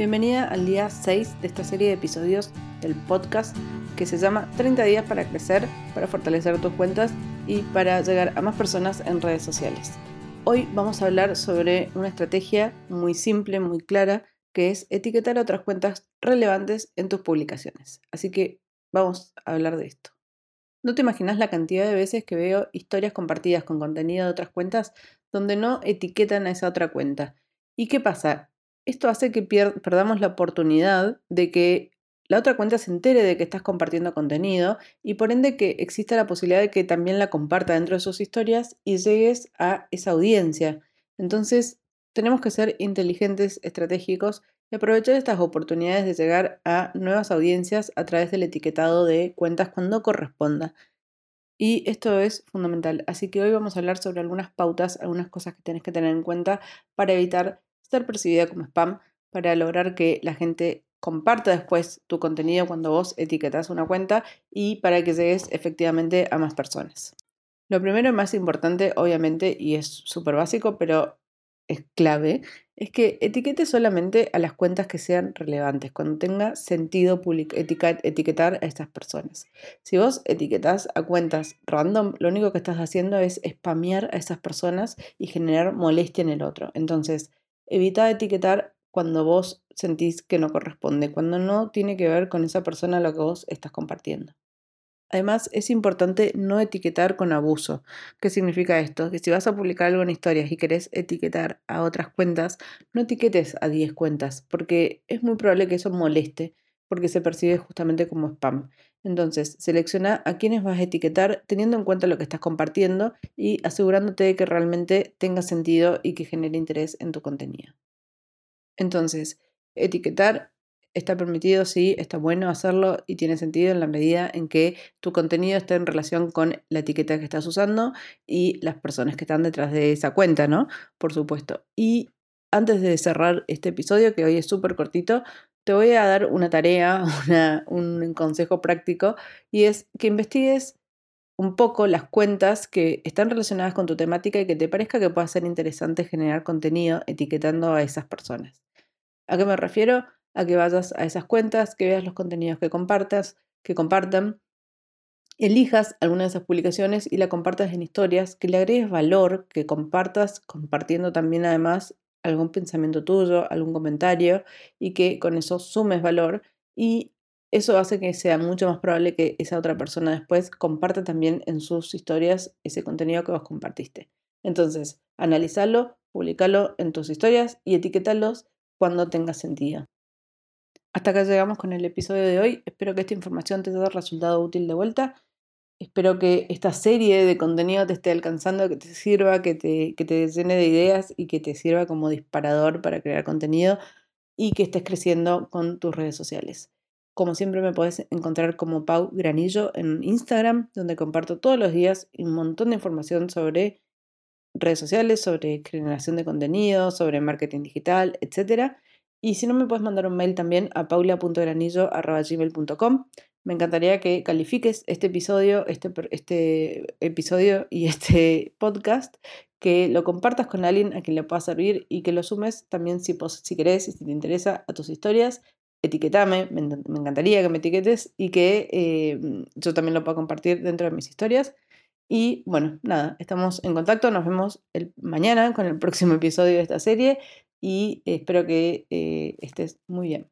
Bienvenida al día 6 de esta serie de episodios del podcast que se llama 30 días para crecer, para fortalecer tus cuentas y para llegar a más personas en redes sociales. Hoy vamos a hablar sobre una estrategia muy simple, muy clara, que es etiquetar otras cuentas relevantes en tus publicaciones. Así que vamos a hablar de esto. No te imaginas la cantidad de veces que veo historias compartidas con contenido de otras cuentas donde no etiquetan a esa otra cuenta. ¿Y qué pasa? Esto hace que perdamos la oportunidad de que la otra cuenta se entere de que estás compartiendo contenido y por ende que exista la posibilidad de que también la comparta dentro de sus historias y llegues a esa audiencia. Entonces, tenemos que ser inteligentes, estratégicos y aprovechar estas oportunidades de llegar a nuevas audiencias a través del etiquetado de cuentas cuando corresponda. Y esto es fundamental. Así que hoy vamos a hablar sobre algunas pautas, algunas cosas que tienes que tener en cuenta para evitar ser percibida como spam para lograr que la gente comparta después tu contenido cuando vos etiquetas una cuenta y para que llegues efectivamente a más personas. Lo primero y más importante, obviamente, y es súper básico, pero es clave, es que etiquetes solamente a las cuentas que sean relevantes, cuando tenga sentido etiquetar a estas personas. Si vos etiquetas a cuentas random, lo único que estás haciendo es spamear a esas personas y generar molestia en el otro. Entonces, evita etiquetar cuando vos sentís que no corresponde, cuando no tiene que ver con esa persona lo que vos estás compartiendo. Además, es importante no etiquetar con abuso. ¿Qué significa esto? Que si vas a publicar algo en historias y querés etiquetar a otras cuentas, no etiquetes a 10 cuentas, porque es muy probable que eso moleste, porque se percibe justamente como spam. Entonces, selecciona a quiénes vas a etiquetar teniendo en cuenta lo que estás compartiendo y asegurándote de que realmente tenga sentido y que genere interés en tu contenido. Entonces, etiquetar está permitido, sí, está bueno hacerlo y tiene sentido en la medida en que tu contenido esté en relación con la etiqueta que estás usando y las personas que están detrás de esa cuenta, ¿no? Por supuesto. Y antes de cerrar este episodio, que hoy es súper cortito, te voy a dar una tarea, un consejo práctico, y es que investigues un poco las cuentas que están relacionadas con tu temática y que te parezca que pueda ser interesante generar contenido etiquetando a esas personas. ¿A qué me refiero? A que vayas a esas cuentas, que veas los contenidos que compartas, que compartan, elijas alguna de esas publicaciones y la compartas en historias, que le agregues valor, que compartas compartiendo también además algún pensamiento tuyo, algún comentario y que con eso sumes valor y eso hace que sea mucho más probable que esa otra persona después comparta también en sus historias ese contenido que vos compartiste. Entonces, analízalo, publicalo en tus historias y etiquétalos cuando tenga sentido. Hasta acá llegamos con el episodio de hoy. Espero que esta información te haya resultado útil de vuelta Espero que esta serie de contenido te esté alcanzando, que te sirva, que te, que te llene de ideas y que te sirva como disparador para crear contenido y que estés creciendo con tus redes sociales. Como siempre me puedes encontrar como Pau Granillo en Instagram, donde comparto todos los días un montón de información sobre redes sociales, sobre generación de contenido, sobre marketing digital, etc. Y si no, me puedes mandar un mail también a paula.granillo.gmail.com me encantaría que califiques este episodio, este, este episodio y este podcast, que lo compartas con alguien a quien le pueda servir y que lo sumes también si, si querés y si te interesa a tus historias. Etiquetame, me, encantaría que me etiquetes y que eh, yo también lo pueda compartir dentro de mis historias. Y bueno, nada, estamos en contacto, nos vemos el, mañana con el próximo episodio de esta serie y espero que eh, estés muy bien.